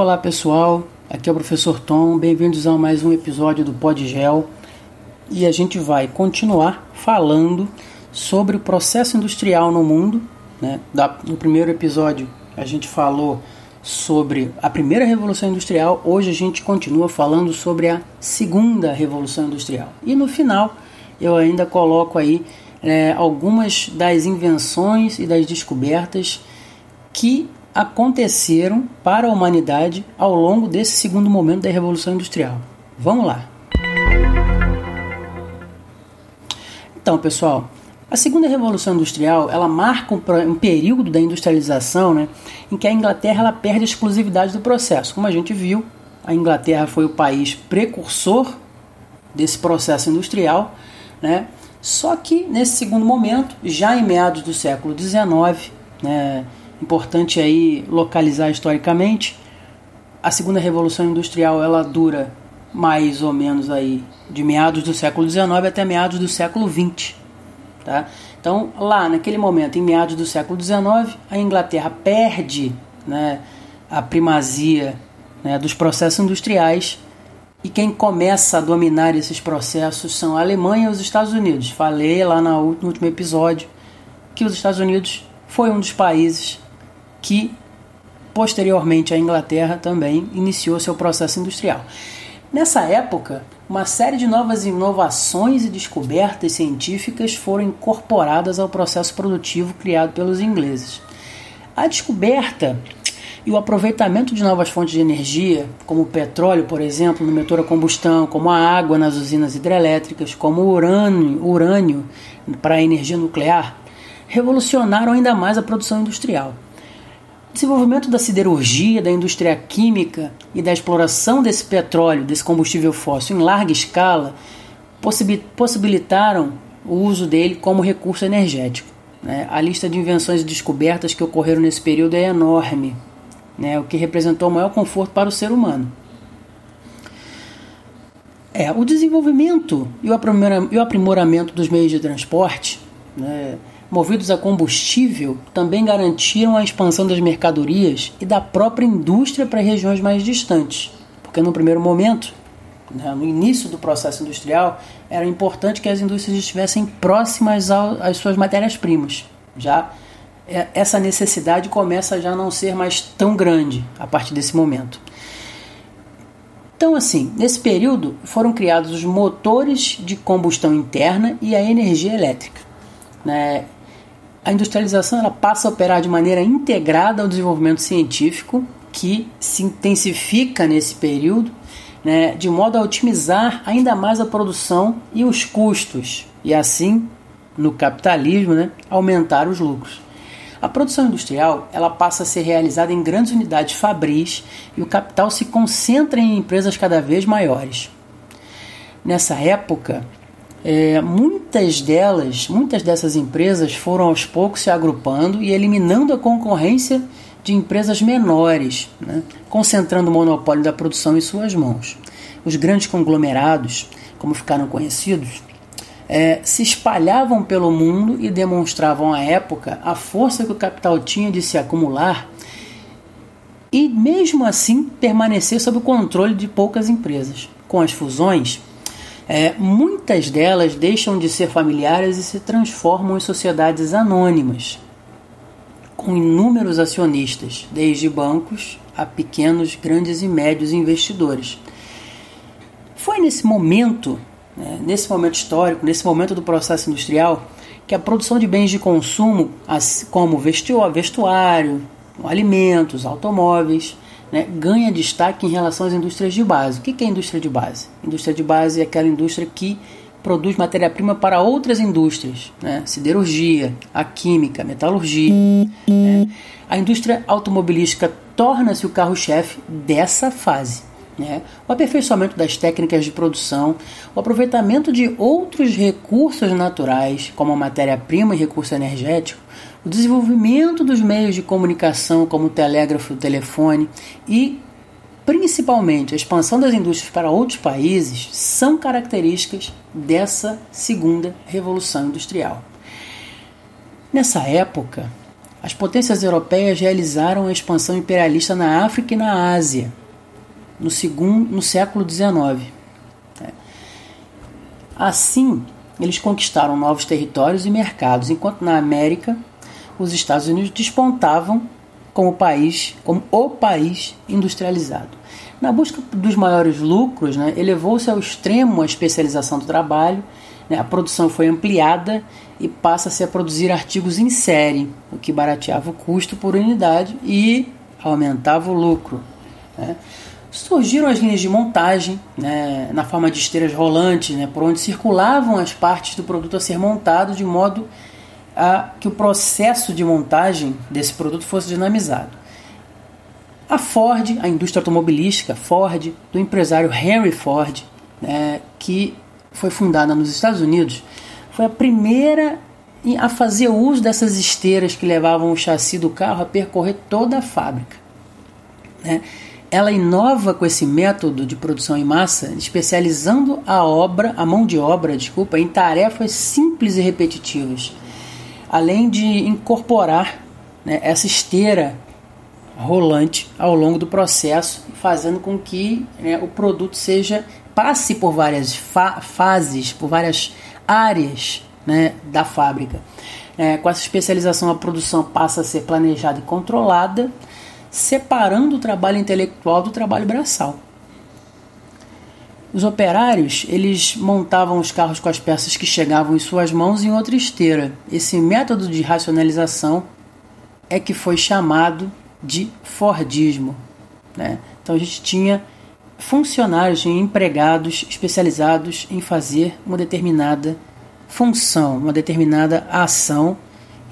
Olá pessoal, aqui é o professor Tom, bem-vindos a mais um episódio do Podgel e a gente vai continuar falando sobre o processo industrial no mundo. Né? No primeiro episódio a gente falou sobre a primeira revolução industrial, hoje a gente continua falando sobre a segunda revolução industrial. E no final eu ainda coloco aí é, algumas das invenções e das descobertas que aconteceram para a humanidade ao longo desse segundo momento da Revolução Industrial. Vamos lá! Então, pessoal, a segunda revolução industrial ela marca um, período da industrialização, né, em que a Inglaterra ela perde a exclusividade do processo. Como a gente viu, a Inglaterra foi o país precursor desse processo industrial, né? Só que nesse segundo momento, já em meados do século XIX, né, Importante aí localizar historicamente. A segunda revolução industrial ela dura mais ou menos aí de meados do século XIX até meados do século XX, tá? Então lá naquele momento, em meados do século XIX, a Inglaterra perde, né, a primazia né, dos processos industriais e quem começa a dominar esses processos são a Alemanha e os Estados Unidos. Falei lá no último episódio que os Estados Unidos foi um dos países que posteriormente a Inglaterra também iniciou seu processo industrial. Nessa época, uma série de novas inovações e descobertas científicas foram incorporadas ao processo produtivo criado pelos ingleses. A descoberta e o aproveitamento de novas fontes de energia, como o petróleo, por exemplo, no motor a combustão, como a água nas usinas hidrelétricas, como o urânio, urânio para a energia nuclear, revolucionaram ainda mais a produção industrial. Desenvolvimento da siderurgia, da indústria química e da exploração desse petróleo, desse combustível fóssil em larga escala, possibilitaram o uso dele como recurso energético. Né? A lista de invenções e descobertas que ocorreram nesse período é enorme, né? o que representou o maior conforto para o ser humano. É, o desenvolvimento e o aprimoramento dos meios de transporte né, movidos a combustível, também garantiram a expansão das mercadorias e da própria indústria para regiões mais distantes. Porque no primeiro momento, né, no início do processo industrial, era importante que as indústrias estivessem próximas às suas matérias-primas. Já é, essa necessidade começa já a não ser mais tão grande a partir desse momento. Então, assim, nesse período foram criados os motores de combustão interna e a energia elétrica. Né? A industrialização ela passa a operar de maneira integrada ao desenvolvimento científico, que se intensifica nesse período, né, de modo a otimizar ainda mais a produção e os custos, e assim, no capitalismo, né, aumentar os lucros. A produção industrial ela passa a ser realizada em grandes unidades fabris e o capital se concentra em empresas cada vez maiores. Nessa época, é, muitas delas, muitas dessas empresas foram aos poucos se agrupando e eliminando a concorrência de empresas menores, né, concentrando o monopólio da produção em suas mãos. Os grandes conglomerados, como ficaram conhecidos, é, se espalhavam pelo mundo e demonstravam à época a força que o capital tinha de se acumular e, mesmo assim, permanecer sob o controle de poucas empresas. Com as fusões, é, muitas delas deixam de ser familiares e se transformam em sociedades anônimas, com inúmeros acionistas, desde bancos a pequenos, grandes e médios investidores. Foi nesse momento, né, nesse momento histórico, nesse momento do processo industrial, que a produção de bens de consumo, como vestuário, alimentos, automóveis, né, ganha destaque em relação às indústrias de base. O que é indústria de base? Indústria de base é aquela indústria que produz matéria-prima para outras indústrias, né? siderurgia, a química, metalurgia. Né? A indústria automobilística torna-se o carro-chefe dessa fase. Né? O aperfeiçoamento das técnicas de produção, o aproveitamento de outros recursos naturais, como a matéria-prima e recurso energético, o desenvolvimento dos meios de comunicação, como o telégrafo, o telefone e principalmente a expansão das indústrias para outros países são características dessa segunda revolução industrial. Nessa época, as potências europeias realizaram a expansão imperialista na África e na Ásia no, segundo, no século XIX. É. Assim, eles conquistaram novos territórios e mercados, enquanto na América os Estados Unidos despontavam como país, como o país industrializado. Na busca dos maiores lucros, né, elevou-se ao extremo a especialização do trabalho, né, a produção foi ampliada e passa-se a produzir artigos em série, o que barateava o custo por unidade e aumentava o lucro. Né. Surgiram as linhas de montagem, né, na forma de esteiras rolantes, né, por onde circulavam as partes do produto a ser montado, de modo a que o processo de montagem desse produto fosse dinamizado. A Ford, a indústria automobilística Ford, do empresário Henry Ford, né, que foi fundada nos Estados Unidos, foi a primeira a fazer uso dessas esteiras que levavam o chassi do carro a percorrer toda a fábrica. Né? Ela inova com esse método de produção em massa, especializando a obra, a mão de obra, desculpa, em tarefas simples e repetitivas, além de incorporar né, essa esteira rolante ao longo do processo, fazendo com que né, o produto seja passe por várias fa fases, por várias áreas né, da fábrica. É, com essa especialização, a produção passa a ser planejada e controlada, separando o trabalho intelectual do trabalho braçal. Os operários, eles montavam os carros com as peças que chegavam em suas mãos em outra esteira. Esse método de racionalização é que foi chamado de Fordismo. Né? Então a gente tinha funcionários empregados especializados em fazer uma determinada função, uma determinada ação,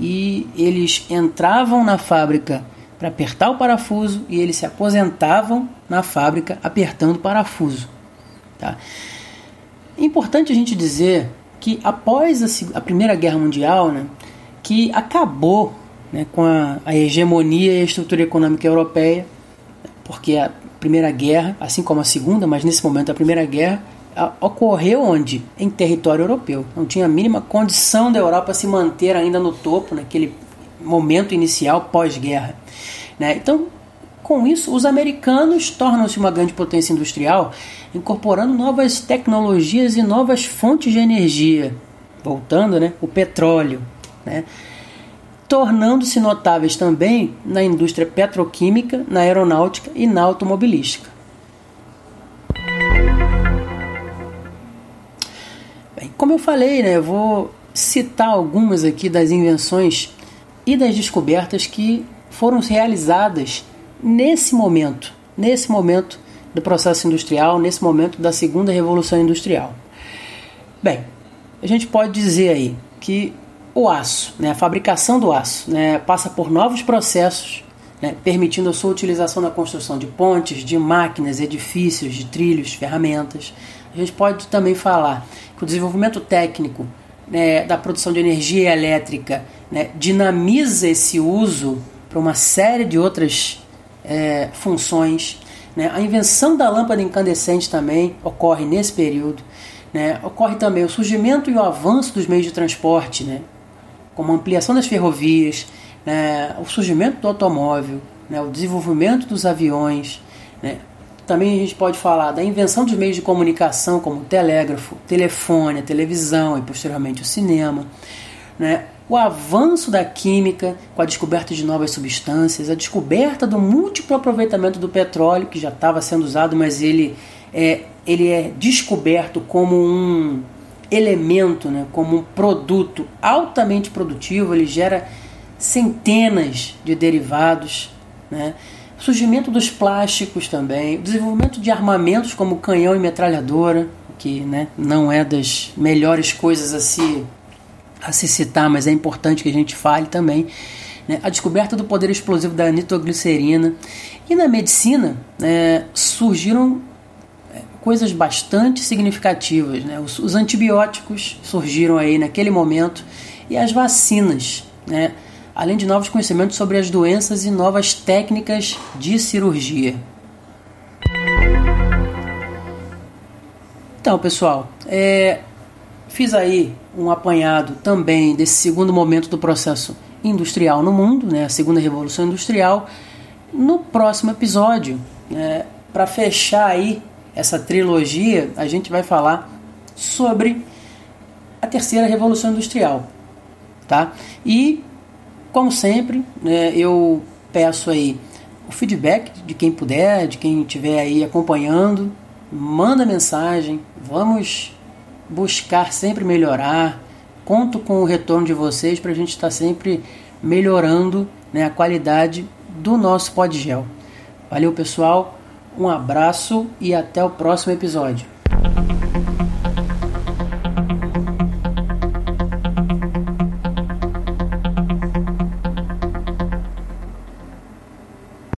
e eles entravam na fábrica para apertar o parafuso e eles se aposentavam na fábrica apertando o parafuso. Tá? É importante a gente dizer que após a, a Primeira Guerra Mundial, né, que acabou né, com a, a, hegemonia e a estrutura econômica europeia, porque a Primeira Guerra, assim como a Segunda, mas nesse momento a Primeira Guerra, a, ocorreu onde? Em território europeu. Não tinha a mínima condição da Europa se manter ainda no topo naquele momento inicial pós-guerra. Né? Então, com isso, os americanos tornam-se uma grande potência industrial, incorporando novas tecnologias e novas fontes de energia. Voltando, né? o petróleo. Né? tornando-se notáveis também na indústria petroquímica, na aeronáutica e na automobilística. Bem, como eu falei, né, eu vou citar algumas aqui das invenções e das descobertas que foram realizadas nesse momento, nesse momento do processo industrial, nesse momento da segunda revolução industrial. Bem, a gente pode dizer aí que o aço, né, a fabricação do aço, né, passa por novos processos, né, permitindo a sua utilização na construção de pontes, de máquinas, edifícios, de trilhos, ferramentas. A gente pode também falar que o desenvolvimento técnico né, da produção de energia elétrica né, dinamiza esse uso para uma série de outras é, funções. Né. A invenção da lâmpada incandescente também ocorre nesse período. Né. Ocorre também o surgimento e o avanço dos meios de transporte, né? como a ampliação das ferrovias, né, o surgimento do automóvel, né, o desenvolvimento dos aviões. Né. Também a gente pode falar da invenção dos meios de comunicação, como o telégrafo, telefone, a televisão e posteriormente o cinema. Né, o avanço da química com a descoberta de novas substâncias, a descoberta do múltiplo aproveitamento do petróleo, que já estava sendo usado, mas ele é, ele é descoberto como um elemento, né, como um produto altamente produtivo, ele gera centenas de derivados, né? Surgimento dos plásticos também, o desenvolvimento de armamentos como canhão e metralhadora, que né, não é das melhores coisas a se, a se citar, mas é importante que a gente fale também. Né? A descoberta do poder explosivo da nitroglicerina. E na medicina né, surgiram coisas bastante significativas. Né? Os, os, antibióticos surgiram aí naquele momento e as vacinas, né? Além de novos conhecimentos sobre as doenças e novas técnicas de cirurgia. Então, pessoal, é, fiz aí um apanhado também desse segundo momento do processo industrial no mundo, né, a segunda revolução industrial, no próximo episódio. Né, Para fechar aí essa trilogia, a gente vai falar sobre a terceira revolução industrial, tá? E como sempre, né, eu peço aí o feedback de quem puder, de quem estiver aí acompanhando, manda mensagem, vamos buscar sempre melhorar. Conto com o retorno de vocês para a gente estar tá sempre melhorando né, a qualidade do nosso podgel. Valeu, pessoal. Um abraço e até o próximo episódio.